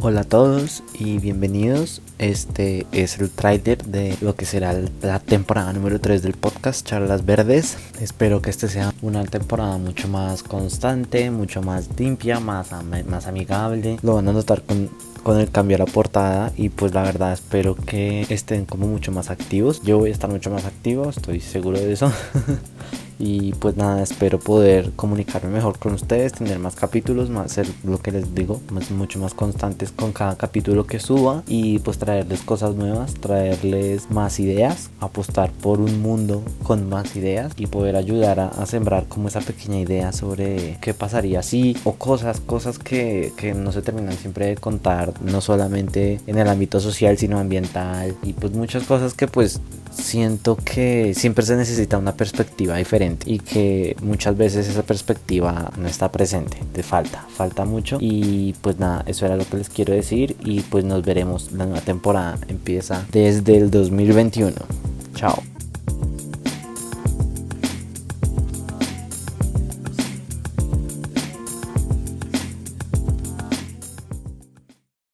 Hola a todos y bienvenidos. Este es el trailer de lo que será la temporada número 3 del podcast Charlas Verdes. Espero que este sea una temporada mucho más constante, mucho más limpia, más, más amigable. Lo van a notar con, con el cambio a la portada y pues la verdad espero que estén como mucho más activos. Yo voy a estar mucho más activo, estoy seguro de eso. y pues nada espero poder comunicarme mejor con ustedes tener más capítulos más ser lo que les digo más, mucho más constantes con cada capítulo que suba y pues traerles cosas nuevas traerles más ideas apostar por un mundo con más ideas y poder ayudar a, sembrar como esa pequeña idea sobre qué pasaría si o cosas cosas que, que no se terminan siempre de contar no solamente en el ámbito social sino ambiental y pues muchas cosas que pues siento que siempre se necesita una perspectiva diferente y que muchas veces esa perspectiva no está presente, te falta, falta mucho y pues nada, eso era lo que les quiero decir y pues nos veremos, la nueva temporada empieza desde el 2021. Chao.